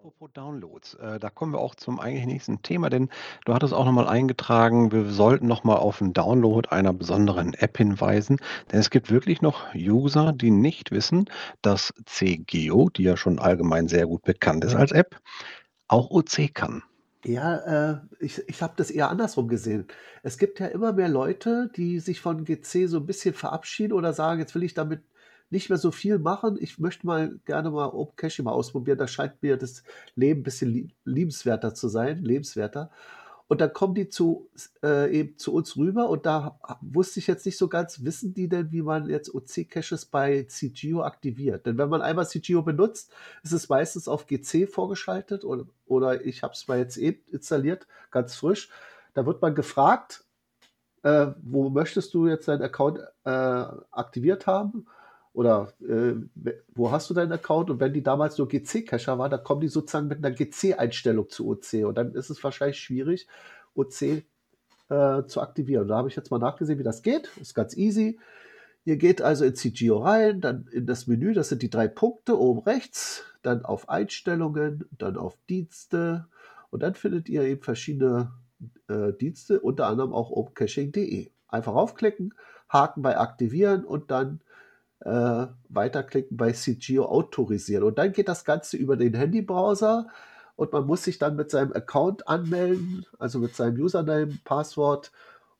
Apropos Downloads, äh, da kommen wir auch zum eigentlich nächsten Thema, denn du hattest auch noch mal eingetragen, wir sollten noch mal auf 'n Download einer besonderen App hinweisen, denn es gibt wirklich noch User, die nicht wissen, dass CGeo, die ja schon allgemein sehr gut bekannt ist als App, auch OC kann. Ja, äh, ich ich habe das eher andersrum gesehen. Es gibt ja immer mehr Leute, die sich von GC so 'n bisschen verabschieden oder sagen: „Jetzt will ich damit nicht mehr so viel machen. Ich möchte mal gerne mal Open Caching mal ausprobieren. Da scheint mir das Leben 'n bisschen lie liebenswerter zu sein lebenswerter.“ Und dann kommen die zu äh, eben zu uns rüber und da wusste ich jetzt nicht so ganz, wissen die denn, wie man jetzt OC-Caches bei CGeo aktiviert? Denn wenn man einmal CGeo benutzt, ist es meistens auf GC vorgeschaltet oder oder ich habe es mal jetzt eben installiert, ganz frisch. Da wird man gefragt, äh, wo möchtest du jetzt deinen Account, äh, aktiviert haben? Oder, äh, wo hast du deinen Account? Und wenn die damals nur GC-Cacher waren, dann kommen die sozusagen mit 'ner GC-Einstellung zu OC und dann ist es wahrscheinlich schwierig, OC, äh, zu aktivieren. Da habe ich jetzt mal nachgesehen, wie das geht. Ist ganz easy. Ihr geht also in CGeo rein, dann in das Menü, das sind die 3 Punkte oben rechts, dann auf Einstellungen, dann auf Dienste und dann findet ihr eben verschiedene, äh, Dienste, unter anderem auch opencaching.de. Einfach raufklicken, Haken bei Aktivieren und dann äh, weiterklicken bei CGeo autorisieren. Und dann geht das Ganze über den Handybrowser und man muss sich dann mit seinem Account anmelden, also mit seinem Username, Passwort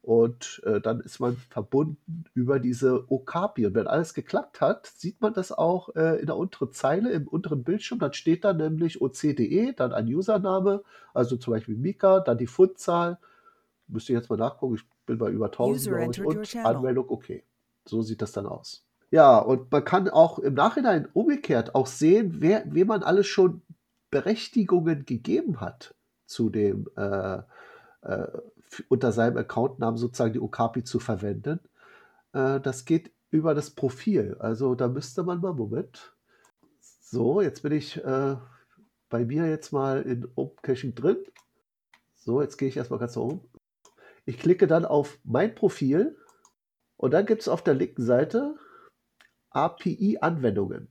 und, äh, dann ist man verbunden über diese Okapi. Und wenn alles geklappt hat, sieht man das auch, äh, in der unteren Zeile im unteren Bildschirm. Dann steht da nämlich oc.de, dann ein Username, also zum Beispiel Mika, dann die Fundzahl. Müsste ich jetzt mal nachgucken, ich bin bei über 1.000, User glaube ich, und. Anmeldung okay. So sieht das dann aus. Ja, und man kann auch im Nachhinein umgekehrt auch sehen, wer wem man alles schon Berechtigungen gegeben hat zu dem, äh, äh, unter seinem Accountnamen sozusagen die Okapi zu verwenden. Äh, das geht über das Profil. Also, da müsste man mal Moment. So, jetzt bin ich, äh, bei mir jetzt mal in Open Caching drin. So, jetzt gehe ich erst mal ganz nach oben. Ich klicke dann auf mein Profil und dann gibt's auf der linken Seite API-Anwendungen.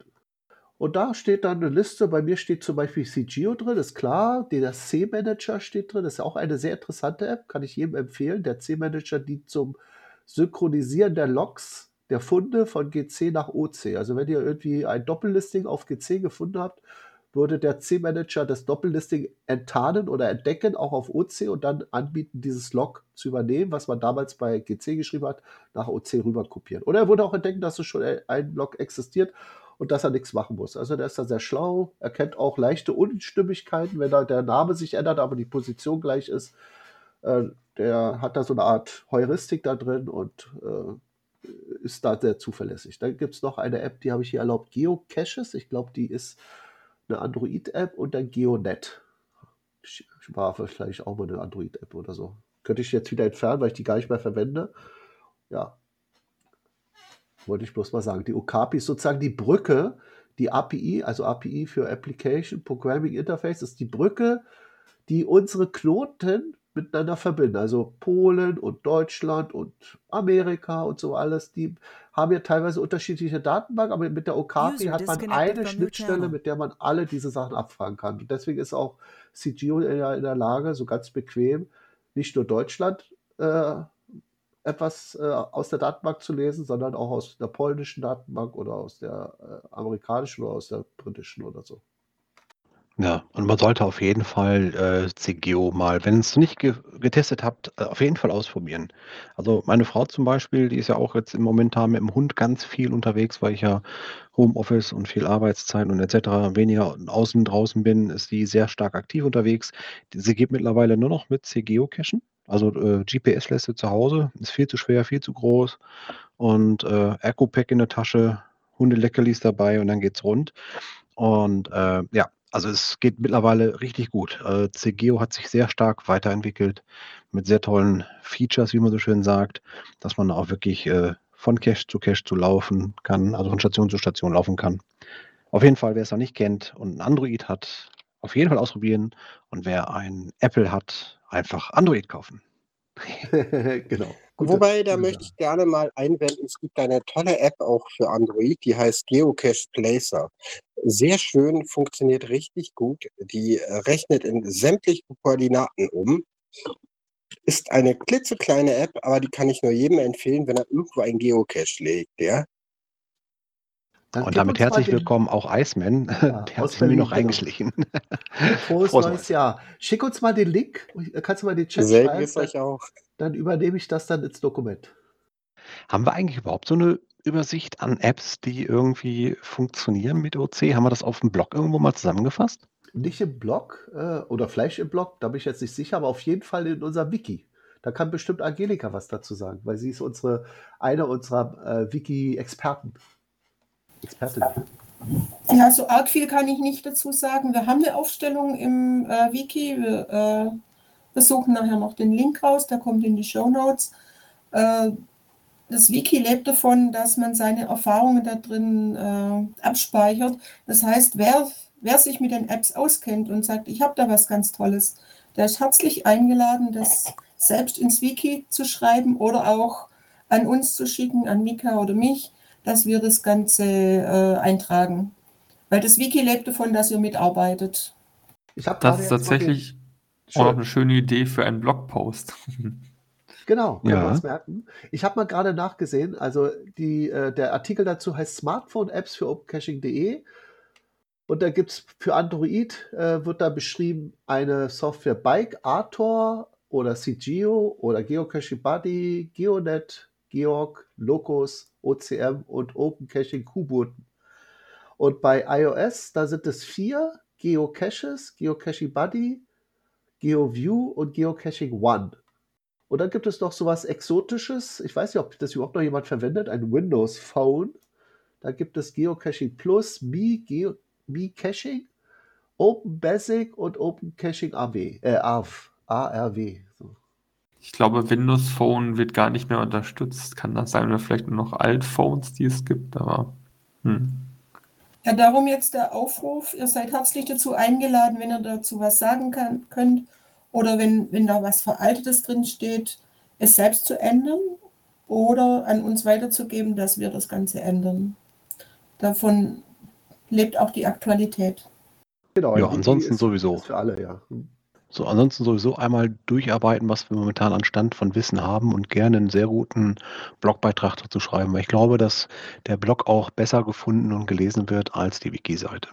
Und da steht dann 'ne Liste. Bei mir steht zum Beispiel CGeo drin, ist klar. Der C-Manager steht drin. Das ist auch eine sehr interessante App, kann ich jedem empfehlen. Der C-Manager dient zum Synchronisieren der Logs der Funde von GC nach OC. Also, wenn ihr irgendwie ein Doppellisting auf GC gefunden habt, würde der C-Manager das Doppellisting enttarnen oder entdecken, auch auf OC und dann anbieten, dieses Log zu übernehmen, was man damals bei GC geschrieben hat, nach OC rüber kopieren. Oder er würde auch entdecken, dass es schon ein Log existiert und dass er nix machen muss. Also, der ist da sehr schlau, erkennt auch leichte Unstimmigkeiten, wenn da der Name sich ändert, aber die Position gleich ist. Äh, der hat da so 'ne Art Heuristik da drin und, äh, ist da sehr zuverlässig. Dann gibt's noch eine App, die habe ich hier erlaubt, Geocaches. Ich glaube, die ist 'ne Android-App und dann GeoNet. Sch war vielleicht auch mal 'ne Android-App oder so. Könnte ich jetzt wieder entfernen, weil ich die gar nicht mehr verwende. Ja. Wollte ich bloß mal sagen. Die Okapi ist sozusagen die Brücke, die API, also API für Application Programming Interface, ist die Brücke, die unsere Knoten miteinander verbinden. Also, Polen und Deutschland und Amerika und so alles, die haben ja teilweise unterschiedliche Datenbanken, aber mit der Okapi User hat man eine Schnittstelle, mit der man alle diese Sachen abfragen kann. Und deswegen ist auch CGeo ja in der Lage, so ganz bequem nicht nur Deutschland, äh, etwas, äh, aus der Datenbank zu lesen, sondern auch aus der polnischen Datenbank oder aus der, äh, amerikanischen oder aus der britischen oder so. Ja, und man sollte auf jeden Fall, äh, CGeo mal, wenn's nicht ge getestet habt, äh, auf jeden Fall ausprobieren. Also, meine Frau zum Beispiel, die ist ja auch jetzt im momentan mit dem Hund ganz viel unterwegs, weil ich ja Homeoffice und viel Arbeitszeit und et cetera weniger außen draußen bin, ist die sehr stark aktiv unterwegs. Sie geht mittlerweile nur noch mit CGeo cachen. Also, äh, GPS lässt sie zu Hause, ist viel zu schwer, viel zu groß und, äh, Eco-Pack in der Tasche, Hundeleckerlis dabei und dann geht's rund. Und, äh, ja, also, es geht mittlerweile richtig gut. Äh, CGeo hat sich sehr stark weiterentwickelt mit sehr tollen Features, wie man so schön sagt, dass man auch wirklich, äh, von Cache zu Cache zu laufen kann, also, von Station zu Station laufen kann. Auf jeden Fall, wer's noch nicht kennt und 'n Android hat, auf jeden Fall ausprobieren und wer ein Apple hat, einfach Android kaufen. Genau. Gute Wobei, da möchte ich gerne mal einwenden, es gibt eine tolle App auch für Android, die heißt Geocache Placer. Sehr schön, funktioniert richtig gut. Die, äh, rechnet in sämtliche Koordinaten um. Ist eine klitzekleine App, aber die kann ich nur jedem empfehlen, wenn er irgendwo einen Geocache legt, ja. Dann Und damit herzlich willkommen auch Iceman. Ja, Der hat sich mir noch eingeschlichen. Frohes Frohes neues. Jahr. Schick uns mal den Link. Kannst du mal den Chat schreiben, Selbiges dann euch auch. Dann übernehme ich das dann ins Dokument. Haben wir eigentlich überhaupt so 'ne Übersicht an Apps, die irgendwie funktionieren mit OC? Haben wir das auf'm Blog irgendwo mal zusammengefasst? Nicht im Blog, äh, oder vielleicht im Blog, da bin ich jetzt nicht sicher, aber auf jeden Fall in unserem Wiki. Da kann bestimmt Angelika was dazu sagen, weil sie ist unsere eine unserer, äh, Wiki-Experten. Expertin. Ja, so arg viel kann ich nicht dazu sagen. Wir haben eine Aufstellung im äh, Wiki. Wir, äh, wir suchen nachher noch den Link raus, der kommt in die Show Notes. Äh, das Wiki lebt davon, dass man seine Erfahrungen da drin äh, abspeichert. Das heißt, wer, wer sich mit den Apps auskennt und sagt, ich habe da was ganz Tolles, der ist herzlich eingeladen, das selbst ins Wiki zu schreiben oder auch an uns zu schicken, an Mika oder mich, dass wir das Ganze äh, eintragen. Weil das Wiki lebt davon, dass ihr mitarbeitet. Ich habe Das tatsächlich noch Schön. eine schöne Idee für einen Blogpost. Genau, können wir Ja. uns merken. Ich habe mal gerade nachgesehen, also die, äh, der Artikel dazu heißt Smartphone-Apps für opencaching.de und da gibt es für Android, äh, wird da beschrieben eine Software Bike, Artor oder CGeo oder Geocaching Buddy, Geonet, Georg, Locus, OCM und OpenCaching Kuboten. Und bei iOS, da sind es vier Geocaches, Geocaching Buddy, GeoView und Geocaching One. Und dann gibt es noch sowas Exotisches. Ich weiß nicht, ob das überhaupt noch jemand verwendet. Ein Windows Phone. Da gibt es Geocaching Plus, Mi, Geo, Mi Caching, Open Basic und Open Caching AW, äh, ARV, ARW. So. Ich glaube, Windows Phone wird gar nicht mehr unterstützt. Kann das sein, oder vielleicht nur noch Altphones, die es gibt, aber hm. Ja, darum jetzt der Aufruf. Ihr seid herzlich dazu eingeladen, wenn ihr dazu was sagen kann, könnt oder wenn, wenn da was Veraltetes drin steht, es selbst zu ändern oder an uns weiterzugeben, dass wir das Ganze ändern. Davon lebt auch die Aktualität. Genau, Ja, ansonsten sowieso. für alle, ja. So, ansonsten sowieso einmal durcharbeiten, was wir momentan an Stand von Wissen haben und gerne einen sehr guten Blogbeitrag dazu schreiben, weil ich glaube, dass der Blog auch besser gefunden und gelesen wird als die Wiki-Seite.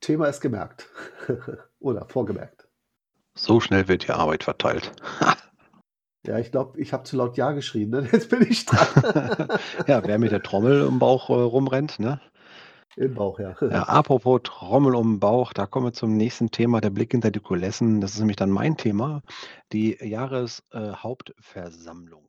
Thema ist gemerkt. Oder vorgemerkt. So schnell wird die Arbeit verteilt. Ja, ich glaube, ich habe zu laut Ja geschrien. Ne? Jetzt bin ich dran. ja, wer mit der Trommel im Bauch äh, rumrennt, ne? Im Bauch, ja. Ja, apropos Trommel um den Bauch, da kommen wir zum nächsten Thema, der Blick hinter die Kulissen. Das ist nämlich dann mein Thema, die Jahreshauptversammlung.